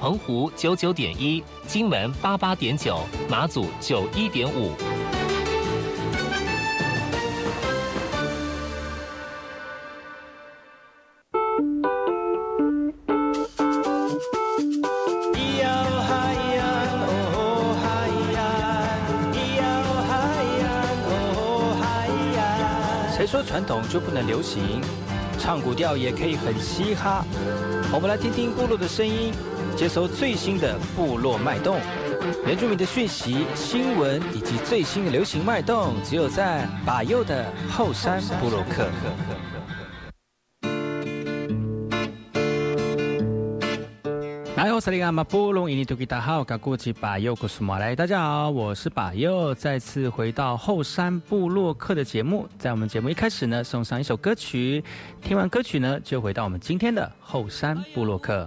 澎湖九九点一，金门八八点九，马祖九一点五。谁说传统就不能流行？唱古调也可以很嘻哈。我们来听听部落的声音。接收最新的部落脉动、原住民的讯息、新闻以及最新的流行脉动，只有在把右的后山部落克。大家好，我是把右，再次回到后山部落客的节目。在我们节目一开始呢，送上一首歌曲，听完歌曲呢，就回到我们今天的后山部落客。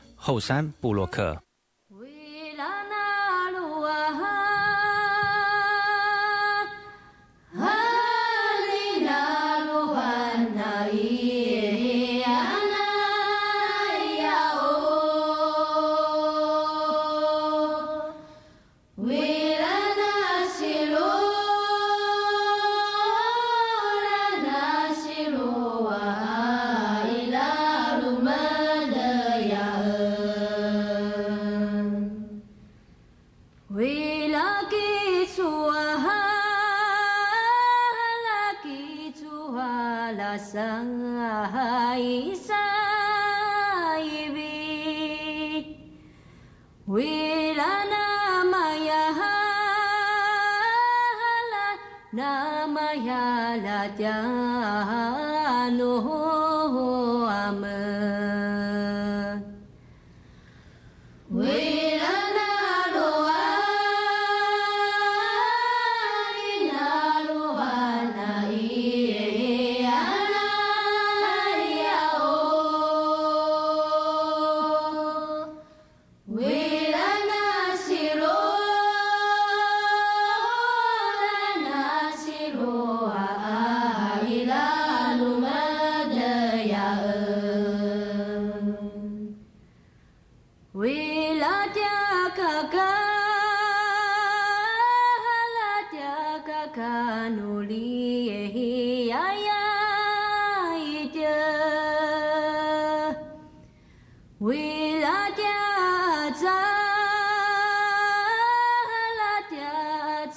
后山布洛克。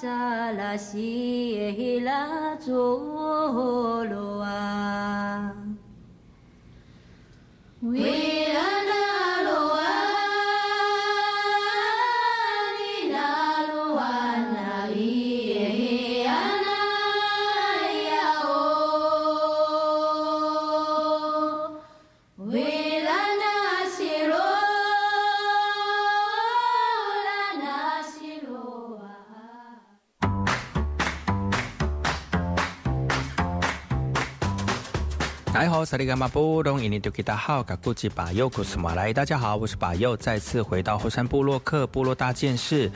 扎拉西耶拉佐罗啊。萨利伽马布隆伊尼丢吉达好，卡古吉巴尤库斯马来。大家好，我是巴尤，再次回到后山部落克部落大件事，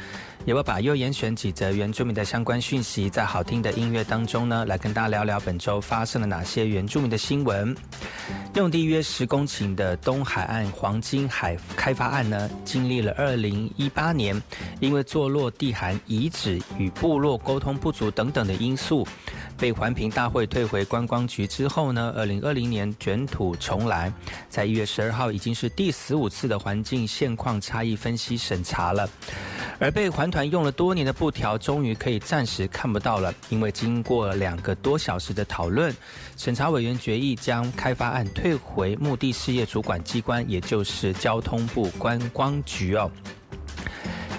也为巴佑严选几则原住民的相关讯息，在好听的音乐当中呢，来跟大家聊聊本周发生了哪些原住民的新闻。用地约十公顷的东海岸黄金海开发案呢，经历了二零一八年因为坐落地涵遗址与部落沟通不足等等的因素，被环评大会退回观光局之后呢，二零二零年卷土重来，在一月十二号已经是第十五次的环境现况差异分析审查了，而被环用了多年的布条，终于可以暂时看不到了，因为经过两个多小时的讨论，审查委员决议将开发案退回目的事业主管机关，也就是交通部观光局哦。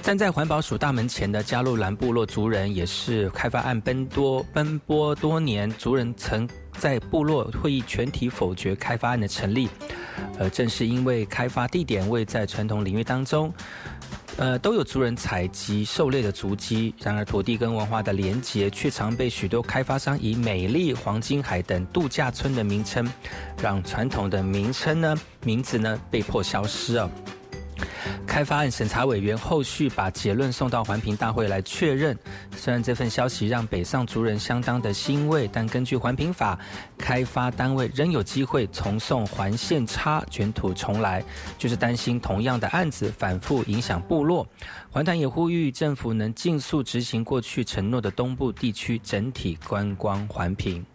站在环保署大门前的加路兰部落族人，也是开发案奔多奔波多年，族人曾在部落会议全体否决开发案的成立。呃，正是因为开发地点位在传统领域当中，呃，都有族人采集狩猎的足迹。然而，土地跟文化的连结，却常被许多开发商以美丽、黄金海等度假村的名称，让传统的名称呢名字呢被迫消失哦。开发案审查委员后续把结论送到环评大会来确认。虽然这份消息让北上族人相当的欣慰，但根据环评法，开发单位仍有机会重送环线差卷土重来，就是担心同样的案子反复影响部落。环团也呼吁政府能尽速执行过去承诺的东部地区整体观光环评。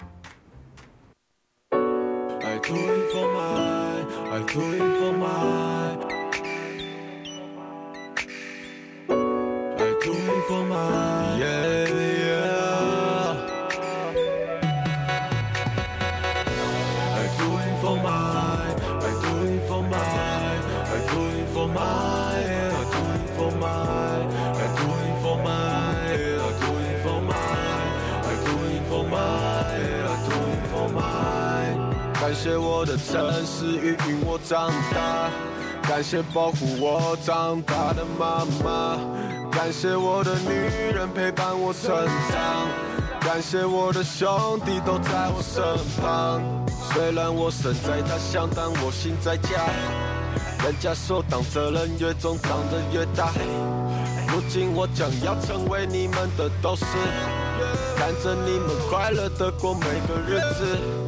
谢我的城市育我长大，感谢保护我长大的妈妈，感谢我的女人陪伴我成长，感谢我的兄弟都在我身旁。虽然我身在他乡，但我心在家。人家说当责任越重，长得越大。如今我将要成为你们的斗士，看着你们快乐的过每个日子。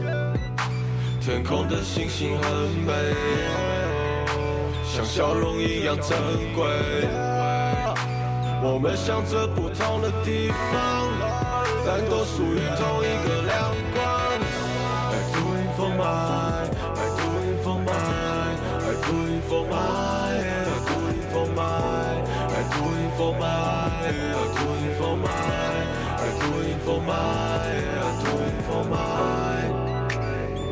天空的星星很美，像笑容一样珍贵。我们向着不同的地方，但都属于同一个亮光。I do it for my, I do it for my, I do it for my, I do it for my, I do it for my, I do it for my, I do it for my, I do it for my.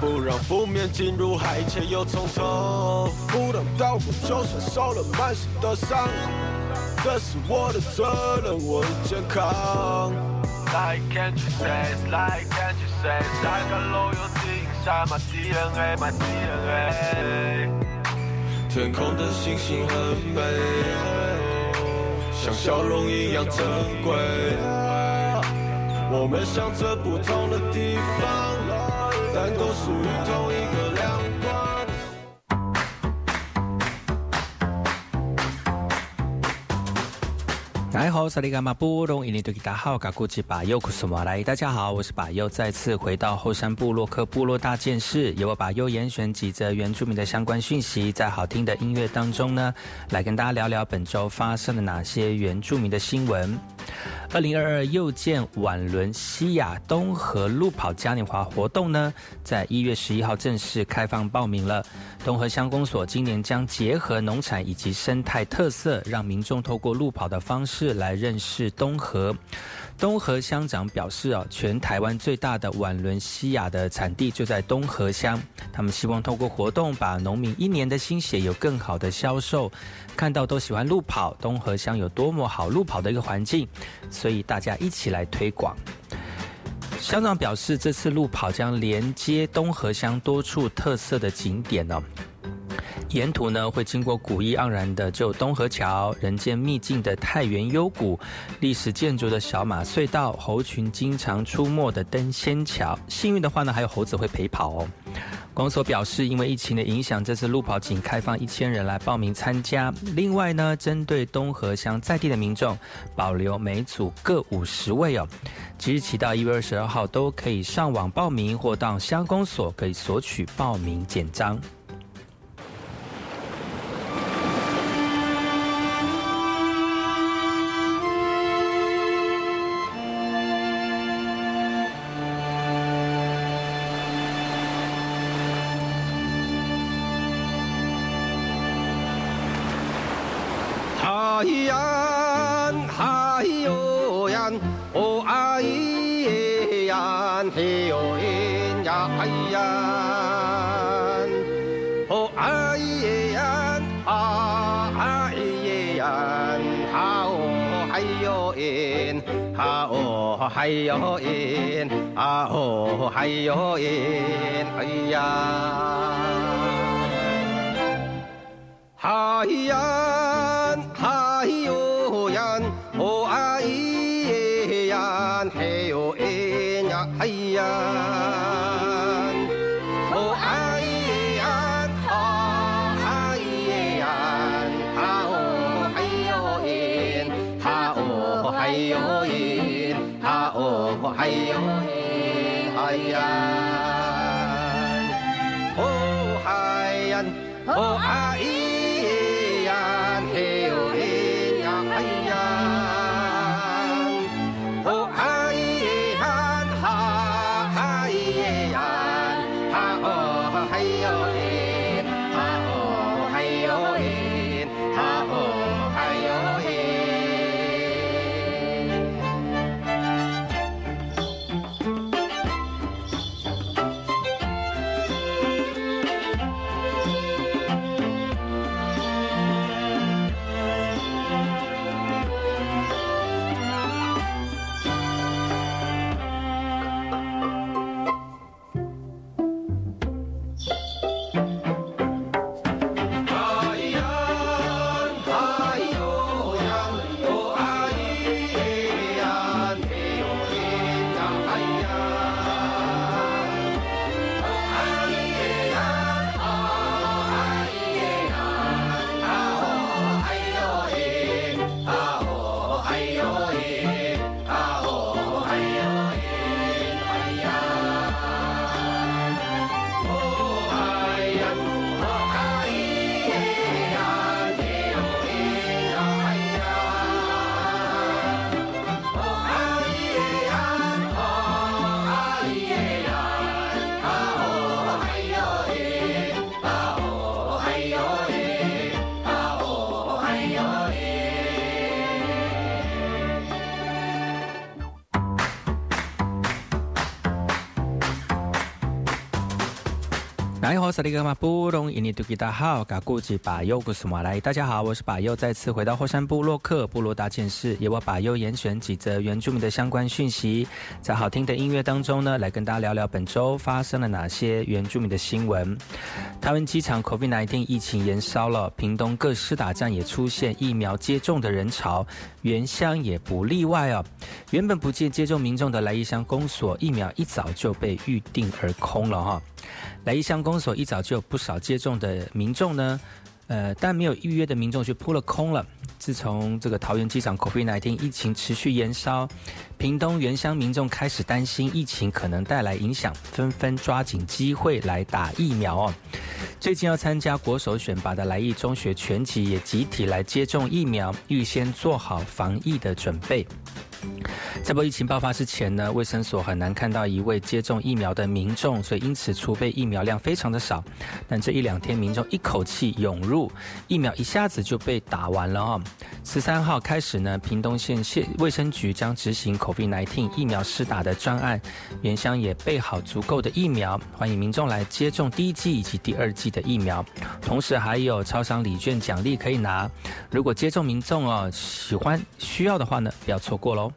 不让负面进入海，一切又从头。不当刀工，就算受了满身的伤，这是我的责任，我的健康。Like can't you say, like can't you say, I got loyalty inside my DNA, my DNA. 天空的星星很美，像笑容一样珍贵。我们向着不同的地方，都属于同一个亮光。大家好，萨利伽马布隆伊尼多吉达好，嘎古吉巴尤库苏马来，大家好，我是巴尤，再次回到后山部落克部落大件事，由我巴尤严选几则原住民的相关讯息，在好听的音乐当中呢，来跟大家聊聊本周发生了哪些原住民的新闻。二零二二又见晚轮西亚东河路跑嘉年华活动呢，在一月十一号正式开放报名了。东河乡公所今年将结合农产以及生态特色，让民众透过路跑的方式来认识东河。东河乡长表示啊，全台湾最大的晚轮西亚的产地就在东河乡，他们希望透过活动，把农民一年的心血有更好的销售。看到都喜欢路跑，东河乡有多么好路跑的一个环境，所以大家一起来推广。乡长表示，这次路跑将连接东河乡多处特色的景点哦。沿途呢会经过古意盎然的旧东河桥、人间秘境的太原幽谷、历史建筑的小马隧道、猴群经常出没的登仙桥。幸运的话呢，还有猴子会陪跑哦。公所表示，因为疫情的影响，这次路跑仅开放一千人来报名参加。另外呢，针对东河乡在地的民众，保留每组各五十位哦。即日起到一月二十二号，都可以上网报名，或到乡公所可以索取报名简章。哎呦因，啊哦，哎呦因，哎呀，哎呀。萨利格马布隆伊尼杜吉达好，嘎古吉巴尤古斯马来，大家好，我是巴尤，再次回到后山部落克部落大件事，由我巴尤严选几则原住民的相关讯息，在好听的音乐当中呢，来跟大家聊聊本周发生了哪些原住民的新闻。台湾机场 COVID-19 疫情延烧了，屏东各施打站也出现疫苗接种的人潮，原乡也不例外哦。原本不见接种民众的来义乡公所，疫苗一早就被预定而空了哈。来义乡公所一早就有不少接种的民众呢，呃，但没有预约的民众却扑了空了。自从这个桃园机场 COVID-19 疫情持续延烧，屏东原乡民众开始担心疫情可能带来影响，纷纷抓紧机会来打疫苗哦。最近要参加国手选拔的来义中学全级也集体来接种疫苗，预先做好防疫的准备。在波疫情爆发之前呢，卫生所很难看到一位接种疫苗的民众，所以因此储备疫苗量非常的少。但这一两天，民众一口气涌入，疫苗一下子就被打完了哦。十三号开始呢，屏东县县卫生局将执行 COVID-19 疫苗施打的专案，原乡也备好足够的疫苗，欢迎民众来接种第一剂以及第二剂的疫苗。同时还有超商礼券奖励可以拿，如果接种民众哦喜欢需要的话呢，不要错过喽。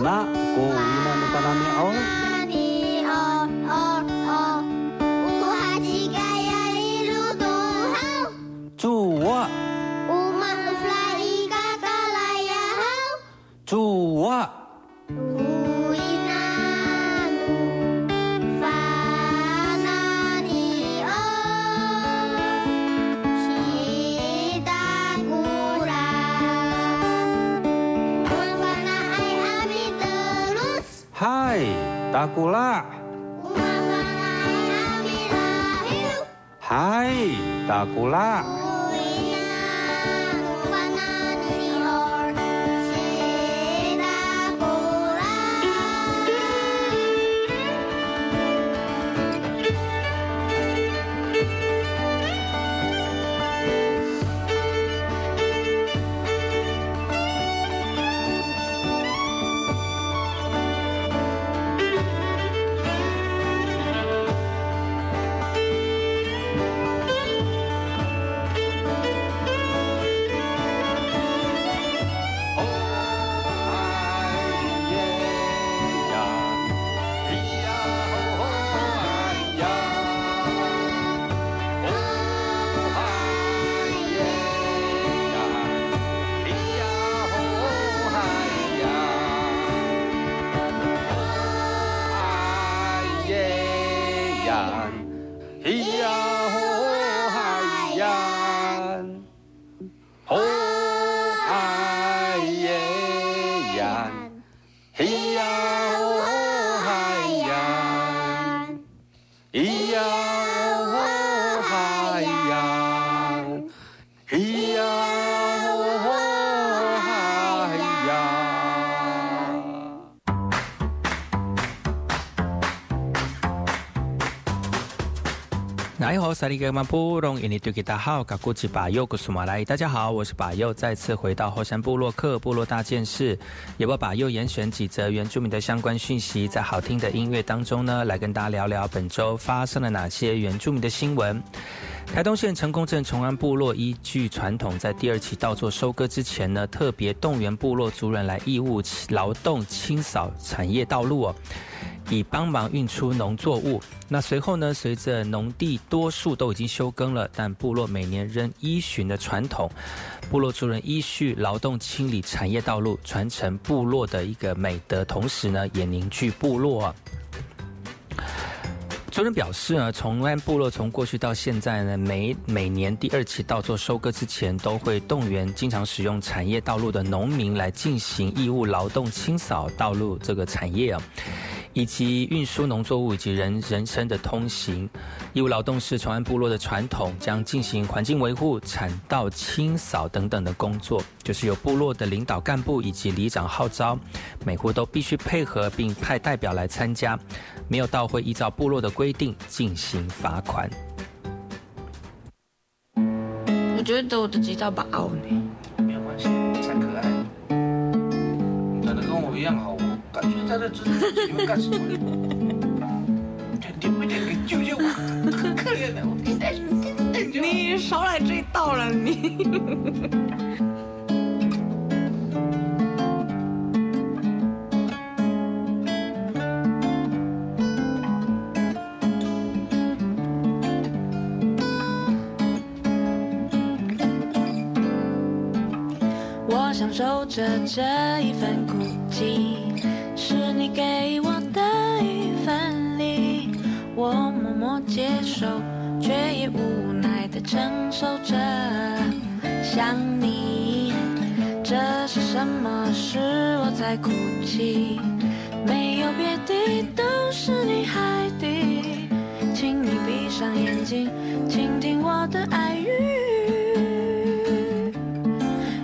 5, 5 6 7 8 Dracula. Hai, Dracula. 萨利格马布隆，印尼对给大好，嘎古吉巴佑古苏马来，大家好，我是巴佑，再次回到后山部落克部落大件事，也为巴佑严选几则原住民的相关讯息，在好听的音乐当中呢，来跟大家聊聊本周发生了哪些原住民的新闻。台东县成功镇崇安部落依据传统，在第二期稻作收割之前呢，特别动员部落族人来义务劳动清扫产业道路哦。以帮忙运出农作物。那随后呢，随着农地多数都已经休耕了，但部落每年仍依循的传统，部落族人依序劳动清理产业道路，传承部落的一个美德，同时呢，也凝聚部落啊。族人表示呢，崇安部落从过去到现在呢，每每年第二期稻作收割之前，都会动员经常使用产业道路的农民来进行义务劳动清扫道路这个产业啊。以及运输农作物以及人人生的通行，义务劳动是崇安部落的传统，将进行环境维护、产道清扫等等的工作，就是由部落的领导干部以及里长号召，每户都必须配合并派代表来参加，没有到会依照部落的规定进行罚款。我觉得我的吉他把凹呢。没有关系，才可爱。你长得跟我一样好，我感觉他在这里面干什么？点不点给救救我？很可怜的，我你少来这一道了，你。我享受着这一份孤寂，守着。想你，这是什么？是我在哭泣，没有别的，都是你害的。请你闭上眼睛，倾听我的爱语。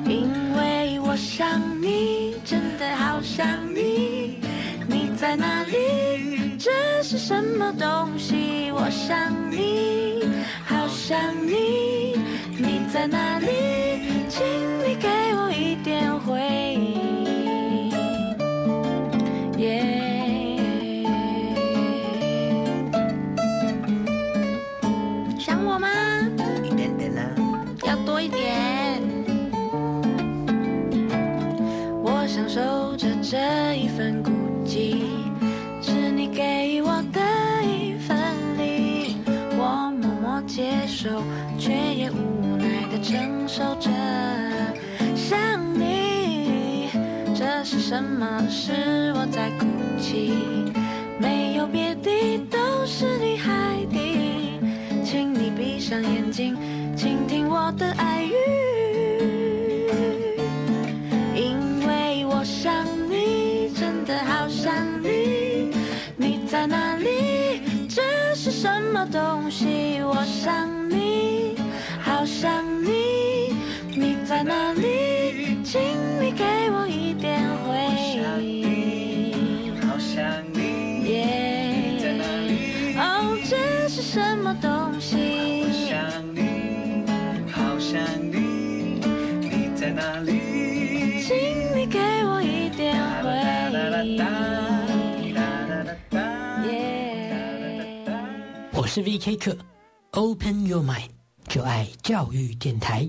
因为我想你，真的好想你，你在哪里？这是什么东西？我想你，好想，你却也无奈的承受着。想你，这是什么？是我在哭泣，没有别的，都是你害的。请你闭上眼睛，倾听我的爱语。因为我想你，真的好想你，你在哪里？这是什么东西？我想，想你，你在哪里？请你给我一点回应。好想你，耶你在哪里？哦，这是什么东西？我想你，好想你，你在哪里？请你给我一点回应。耶。我是 VK 课，Open Your Mind，就爱教育电台。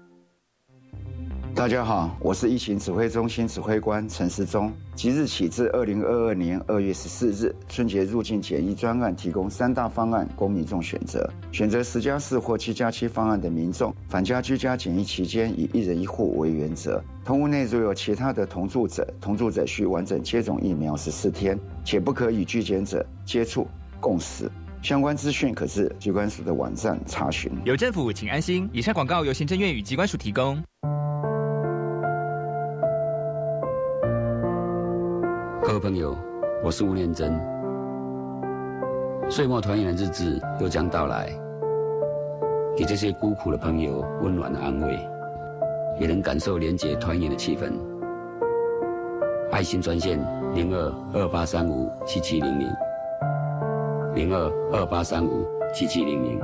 大家好，我是疫情指挥中心指挥官陈时中。即日起至二零二二年二月十四日，春节入境检疫专案提供三大方案供民众选择。选择十加四或七加七方案的民众，返家居家检疫期间以一人一户为原则。同屋内如有其他的同住者，同住者需完整接种疫苗十四天，且不可与拒检者接触共食。相关资讯可至机关署的网站查询。有政府，请安心。以上广告由行政院与机关署提供。各位朋友，我是吴念真。岁末团圆的日子又将到来，给这些孤苦的朋友温暖的安慰，也能感受廉洁团圆的气氛。爱心专线零二二八三五七七零零零二二八三五七七零零。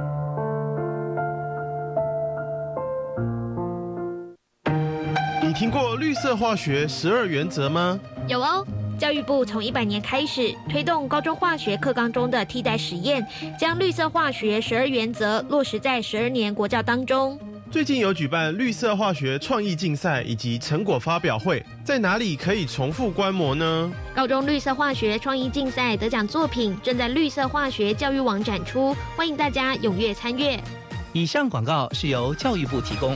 你听过绿色化学十二原则吗？有哦。教育部从一百年开始推动高中化学课纲中的替代实验，将绿色化学十二原则落实在十二年国教当中。最近有举办绿色化学创意竞赛以及成果发表会，在哪里可以重复观摩呢？高中绿色化学创意竞赛得奖作品正在绿色化学教育网展出，欢迎大家踊跃参阅。以上广告是由教育部提供。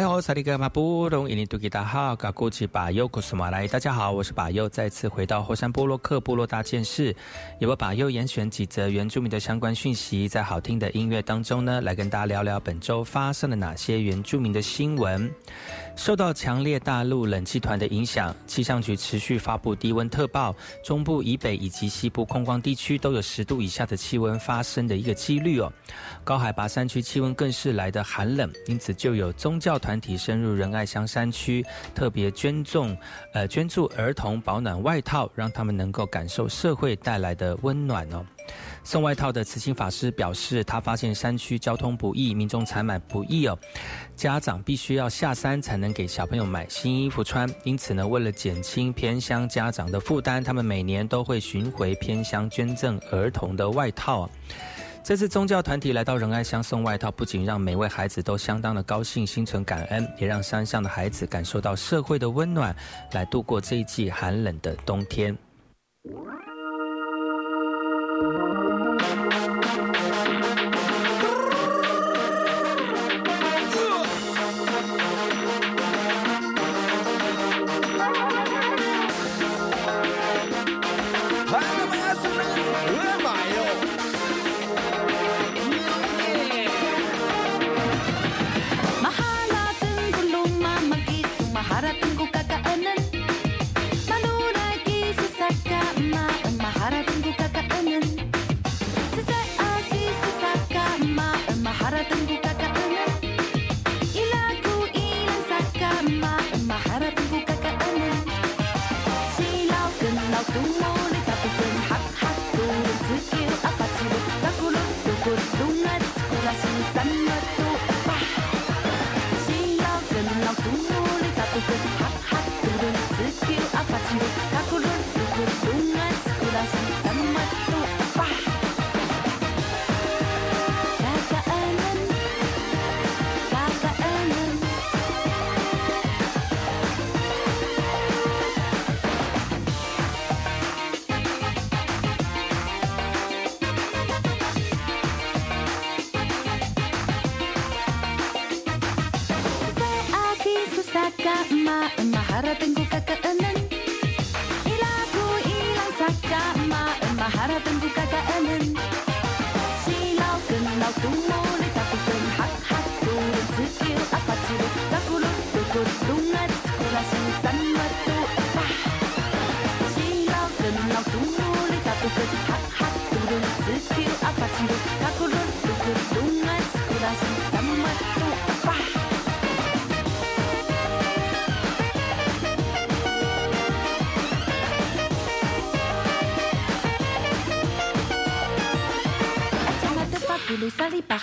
大家好，我是巴尤，再次回到火山波洛克部落大件事，也为巴尤严选几则原住民的相关讯息，在好听的音乐当中呢，来跟大家聊聊本周发生了哪些原住民的新闻。受到强烈大陆冷气团的影响，气象局持续发布低温特报，中部以北以及西部空旷地区都有十度以下的气温发生的一个几率哦。高海拔山区气温更是来得寒冷，因此就有宗教团体深入仁爱乡山区，特别捐赠呃捐助儿童保暖外套，让他们能够感受社会带来的温暖哦。送外套的慈心法师表示，他发现山区交通不易，民众采买不易哦，家长必须要下山才能给小朋友买新衣服穿。因此呢，为了减轻偏乡家长的负担，他们每年都会巡回偏乡捐赠儿童的外套。这次宗教团体来到仁爱乡送外套，不仅让每位孩子都相当的高兴，心存感恩，也让山上的孩子感受到社会的温暖，来度过这一季寒冷的冬天。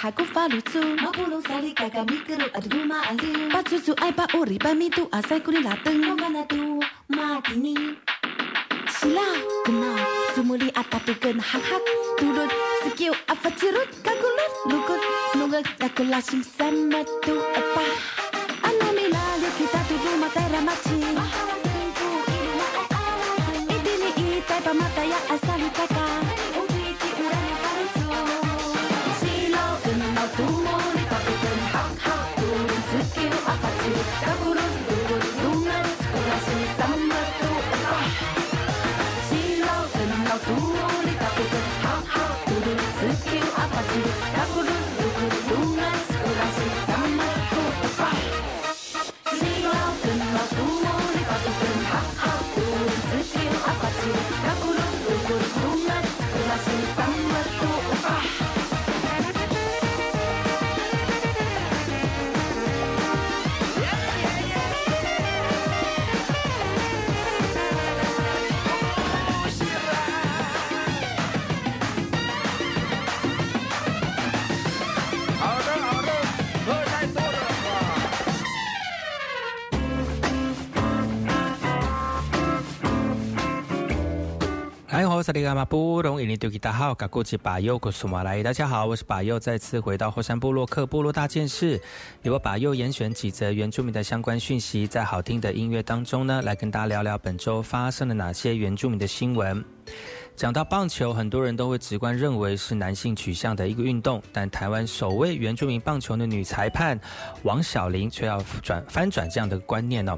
hakufalutu. Mapulong sali kagamit karo at dumaan Patsutu ay pauri bamitu asay kuni lateng Mabana 哎，我是那个马布隆，印尼丢吉大号，嘎古吉巴佑，古苏马来。大家好，我是巴佑，再次回到后山部落克部落大件事，由我巴佑严选几则原住民的相关讯息，在好听的音乐当中呢，来跟大家聊聊本周发生了哪些原住民的新闻。讲到棒球，很多人都会直观认为是男性取向的一个运动，但台湾首位原住民棒球的女裁判王小玲却要转翻转这样的观念哦。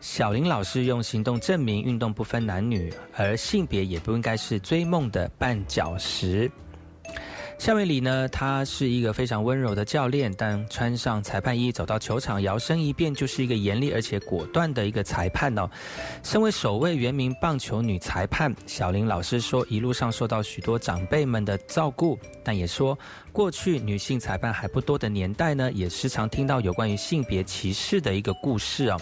小林老师用行动证明运动不分男女，而性别也不应该是追梦的绊脚石。夏美里呢，他是一个非常温柔的教练，但穿上裁判衣走到球场，摇身一变就是一个严厉而且果断的一个裁判哦。身为首位原名棒球女裁判，小林老师说，一路上受到许多长辈们的照顾，但也说，过去女性裁判还不多的年代呢，也时常听到有关于性别歧视的一个故事哦。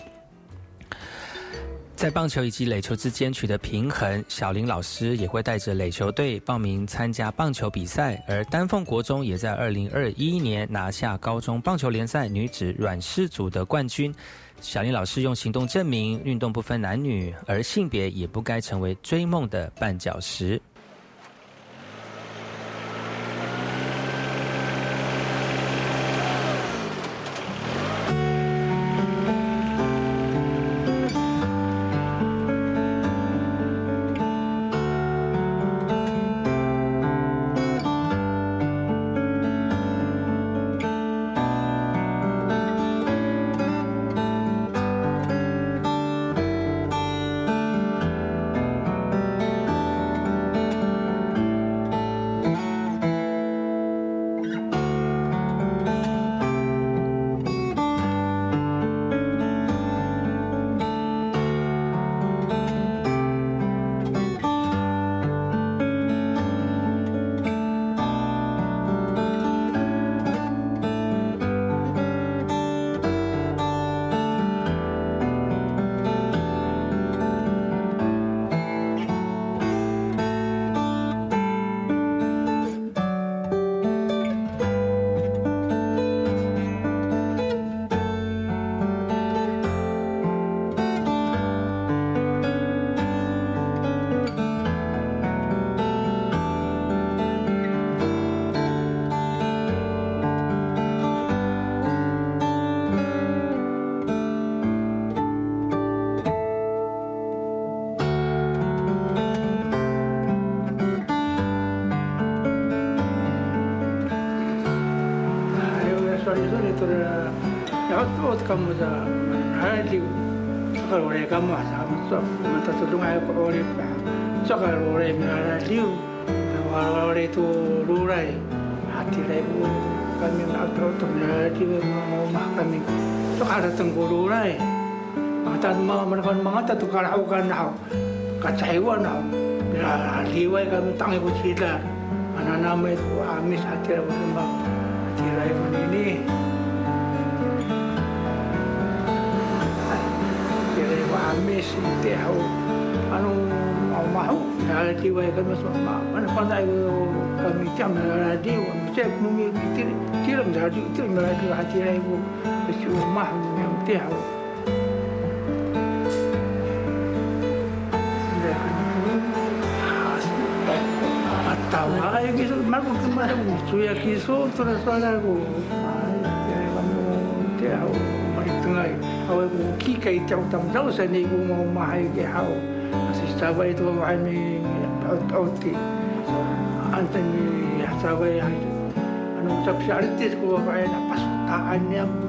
在棒球以及垒球之间取得平衡，小林老师也会带着垒球队报名参加棒球比赛。而丹凤国中也在二零二一年拿下高中棒球联赛女子软式组的冠军。小林老师用行动证明，运动不分男女，而性别也不该成为追梦的绊脚石。ka mu za ha li tsa ka ro re ka ma sa mu tsa ma ta tsa dung ha ko ro re pa tsa ka ro re mi ra li u ta wa ro re tu ru ra i ha ti re mu ka mi na tro to mi ra ti we ma ma ma ka mi tsa ka ra tu ka ra u ka na ha ka tsa i wa na mi ra ra li we ka mi tang i amazing te hau anu mau mau ala ti wai kan mas ma kan kan ai ko kan mi cham na ala تاعو كانوا معه عائلتي وهكذا انا كنت كان تعمل هادي ومساكنوا كثير كثير من هادي كثير من هادي واحد يراقبوا بس معهم تاعو 아, 여기서 말고그만 하고 주야 기소 들어서 하고 아, 이제 가면 대하고 머리 등하고 هو كي كيتعو تم دوسة نيقو مو معي كي حاو أسي شتاوي تو معي بعد أوتي أنتني شتاوي أنا متبشع رتزكو وفعي نحبس طاعني أبو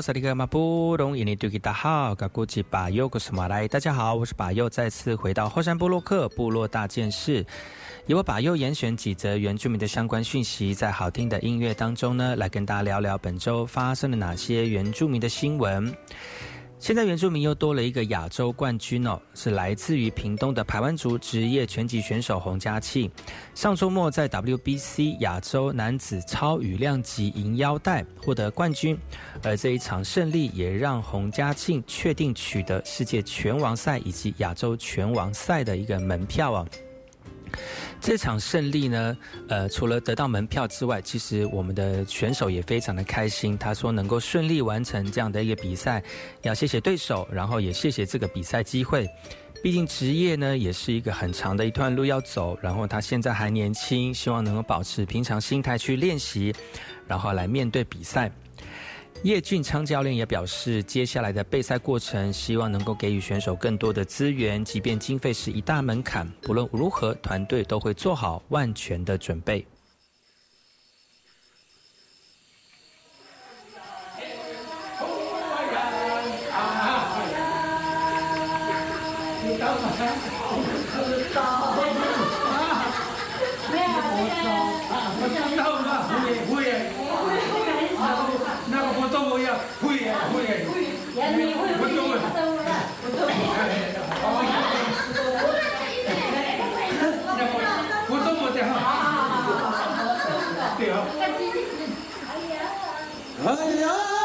萨利格马布隆伊尼杜吉达好，嘎古吉巴尤古斯马来，大家好，我是巴尤，再次回到后山部落克部落大件事，由我巴尤严选几则原住民的相关讯息，在好听的音乐当中呢，来跟大家聊聊本周发生了哪些原住民的新闻。现在原住民又多了一个亚洲冠军哦，是来自于屏东的排湾族职业拳击选手洪家庆。上周末在 WBC 亚洲男子超羽量级银腰带获得冠军，而这一场胜利也让洪家庆确定取得世界拳王赛以及亚洲拳王赛的一个门票哦。这场胜利呢，呃，除了得到门票之外，其实我们的选手也非常的开心。他说能够顺利完成这样的一个比赛，要谢谢对手，然后也谢谢这个比赛机会。毕竟职业呢也是一个很长的一段路要走，然后他现在还年轻，希望能够保持平常心态去练习，然后来面对比赛。叶俊昌教练也表示，接下来的备赛过程，希望能够给予选手更多的资源，即便经费是一大门槛，不论如何，团队都会做好万全的准备个活动我要会呀会呀，活动啊，活动我的哈，对啊。哎呀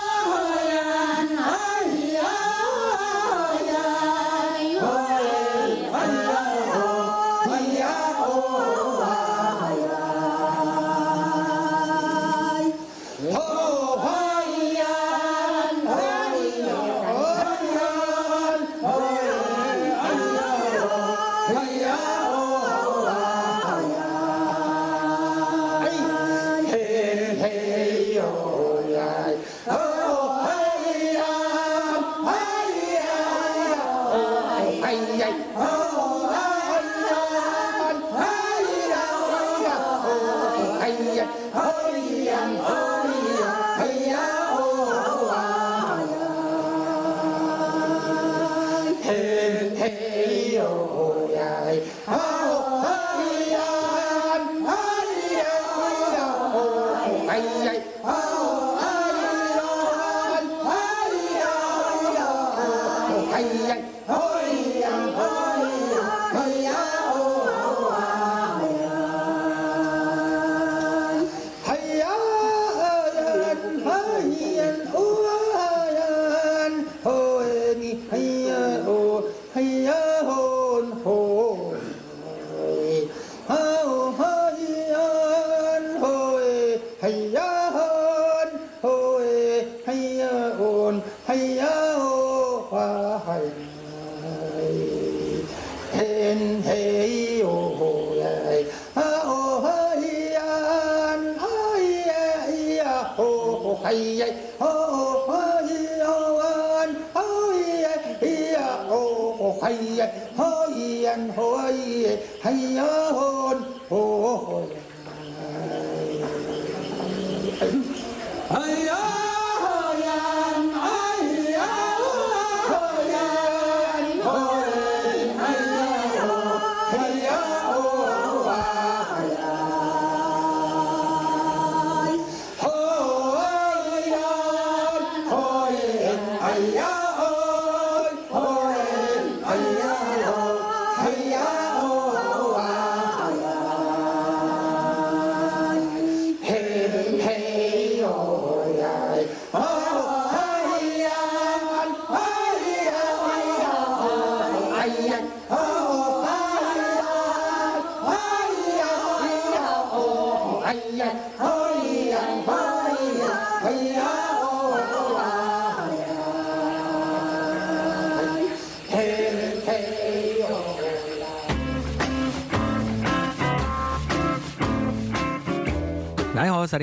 大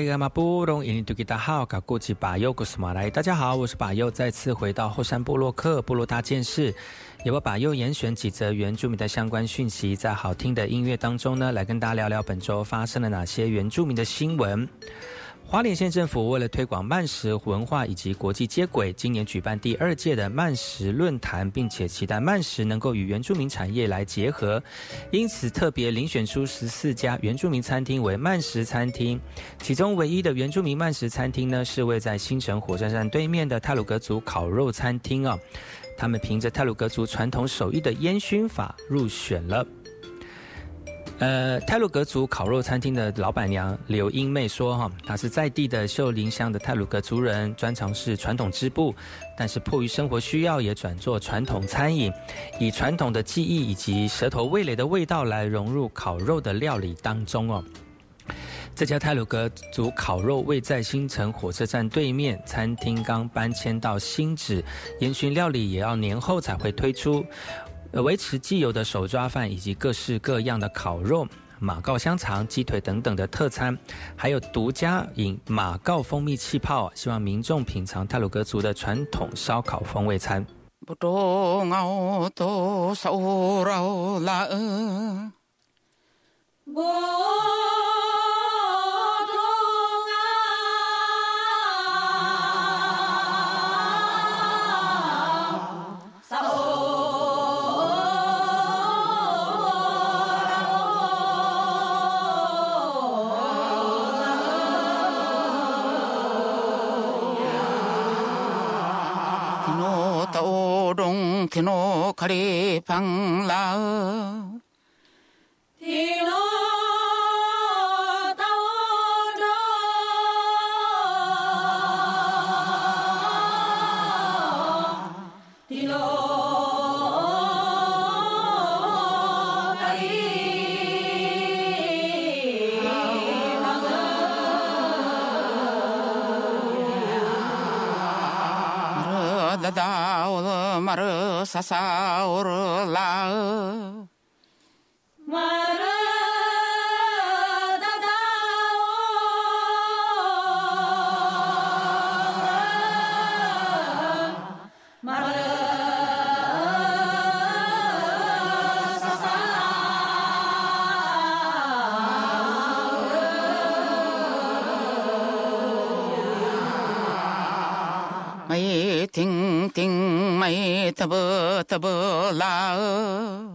家好，我是巴尤，再次回到后山部落客部落大件事，也为巴尤严选几则原住民的相关讯息，在好听的音乐当中呢，来跟大家聊聊本周发生了哪些原住民的新闻。花莲县政府为了推广慢食文化以及国际接轨，今年举办第二届的慢食论坛，并且期待慢食能够与原住民产业来结合，因此特别遴选出十四家原住民餐厅为慢食餐厅。其中唯一的原住民慢食餐厅呢，是位在新城火车站对面的泰鲁格族烤肉餐厅啊。他们凭着泰鲁格族传统手艺的烟熏法入选了。呃，泰鲁格族烤肉餐厅的老板娘刘英妹说：“哈，她是在地的秀林乡的泰鲁格族人，专长是传统织布，但是迫于生活需要，也转做传统餐饮，以传统的技艺以及舌头味蕾的味道来融入烤肉的料理当中哦。”这家泰鲁格族烤肉位在新城火车站对面，餐厅刚搬迁到新址，烟熏料理也要年后才会推出。呃维持既有的手抓饭以及各式各样的烤肉、马告香肠、鸡腿等等的特餐，还有独家饮马告蜂蜜气泡，希望民众品尝泰鲁格族的传统烧烤风味餐。ロンケのカレーパンラー sasa irresistible love.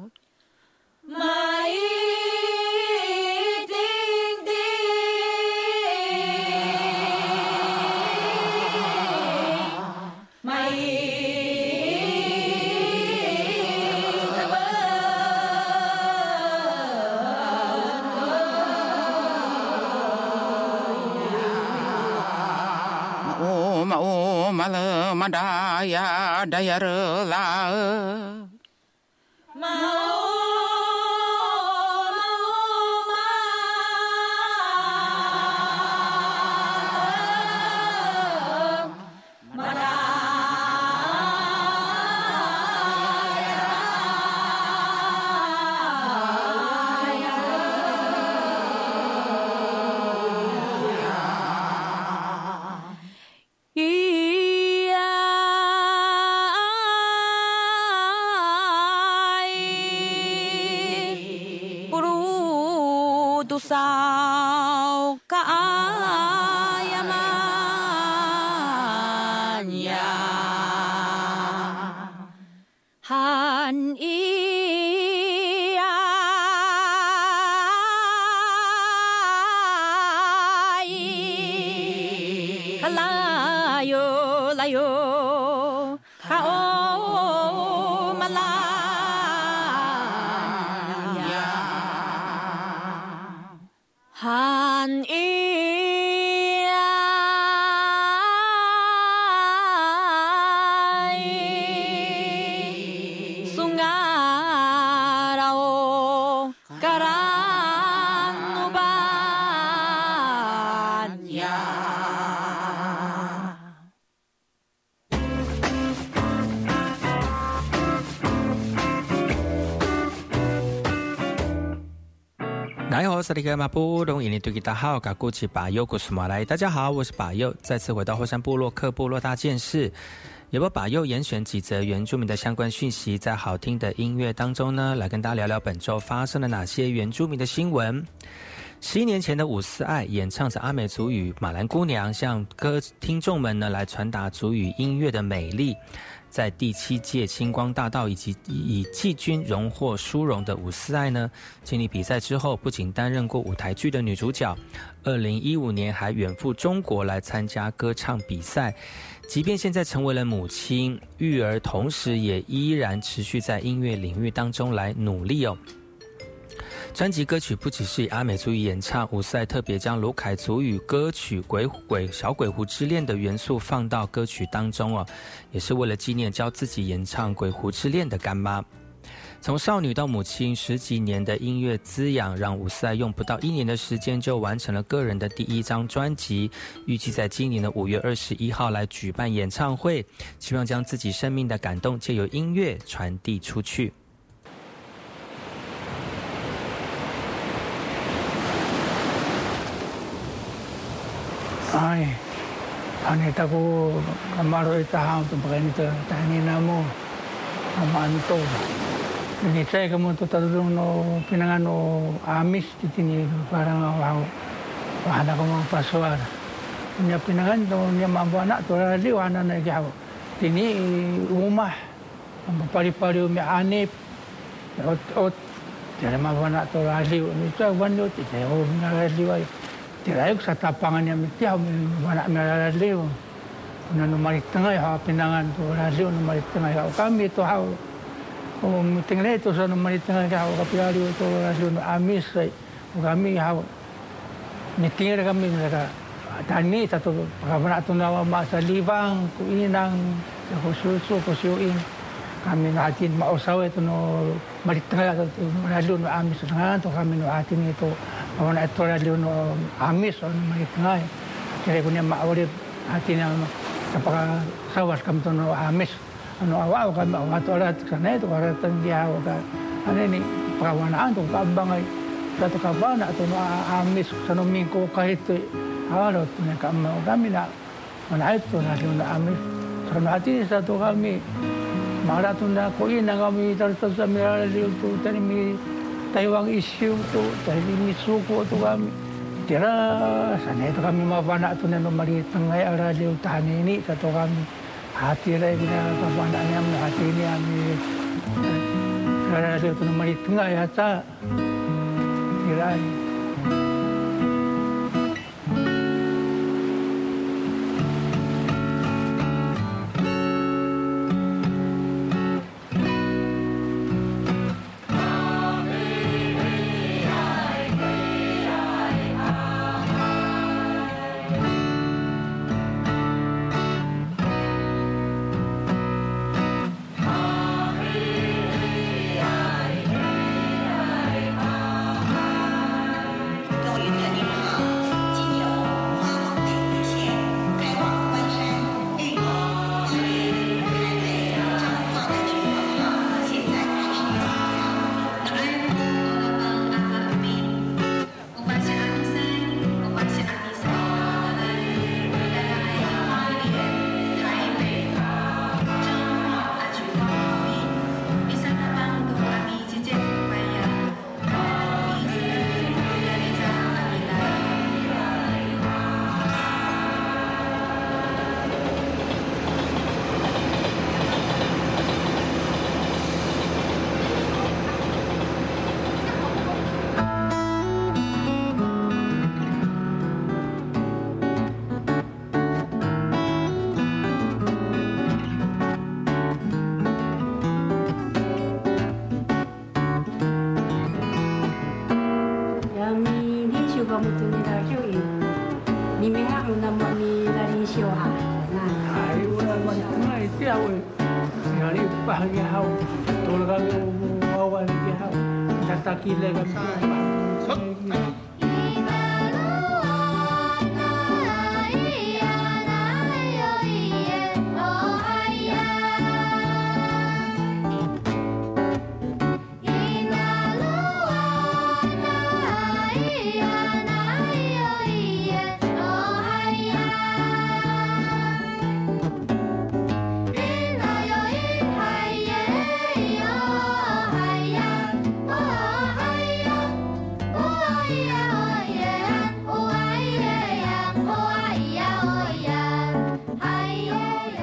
I got a yarıla. 萨利格马布隆伊尼图吉达好，嘎古奇巴尤古苏马来，大家好，我是巴尤，再次回到后山部落克部落大件事。也把巴佑严选几则原住民的相关讯息，在好听的音乐当中呢，来跟大家聊聊本周发生了哪些原住民的新闻。十一年前的伍思爱演唱着阿美族语《马兰姑娘》，向歌听众们呢来传达族语音乐的美丽。在第七届星光大道以及以季军荣获殊荣的伍思爱呢，经历比赛之后，不仅担任过舞台剧的女主角，二零一五年还远赴中国来参加歌唱比赛。即便现在成为了母亲、育儿，同时也依然持续在音乐领域当中来努力哦。专辑歌曲不只是以阿美族语演唱，伍思还特别将卢凯族语歌曲《鬼鬼小鬼狐之恋》的元素放到歌曲当中哦，也是为了纪念教自己演唱《鬼狐之恋》的干妈。从少女到母亲，十几年的音乐滋养，让伍思爱用不到一年的时间就完成了个人的第一张专辑。预计在今年的五月二十一号来举办演唱会，希望将自己生命的感动借由音乐传递出去。Ay, hanita ko, kamaro itahang to, baka nito, tahanin na mo, amaan to. Nagitay ka mo to, no, pinangano, amis, titinido, parang ah, ako, wala ko mga pasuar. Niya pinangan to, niya mabuwa na, to, rali, wala na igaw. Tini, umah, ang papari-pari umianip, ot-ot, Tiada mabuwa na to, rali, ito, wanyo, ito, oh, na rali, wayo. tirayo lah, sa tapangan niya mitya manak nalaliw na numalitan ay ha pinangan to nalaliw tengah. ay kami tu ha o mitingle to sa numalitan ay ha kapilaliw to nalaliw na amis ay kami ha mitingle kami naka tani sa to pagkabana to na sa libang kuinang sa kususo kusuin kami na atin mausaw ito no malitan ay ha nalaliw na amis na nga to kami na atin ito Ako na eto ra diuno amis, ano mga ngay. Kaya ko niya maawalib hati na kapakasawas kami to no amis. Ano awaw kami, awaw to alat ka na ito, karatan diyaw ka. Ane ni pakawanaan to, kaabangay. Tato ka ba na ito no amis, sanuming ko kahit to. Halo, ito na kami, kami na. Manahit to na ito no amis. karna hati ni sa to kami. Maratun na ko, inang kami, tartos sa mirala, liyo to, tanimi, Taiwang issue tu, tadi misuko tu kami. Tira, sana itu kami mapana tu nano mari tengah arah liu tahan ini satu kami. Hati lah ini mapana niam hati ini kami. Arah liu tu mari tengah ya ta. Tira. 你那个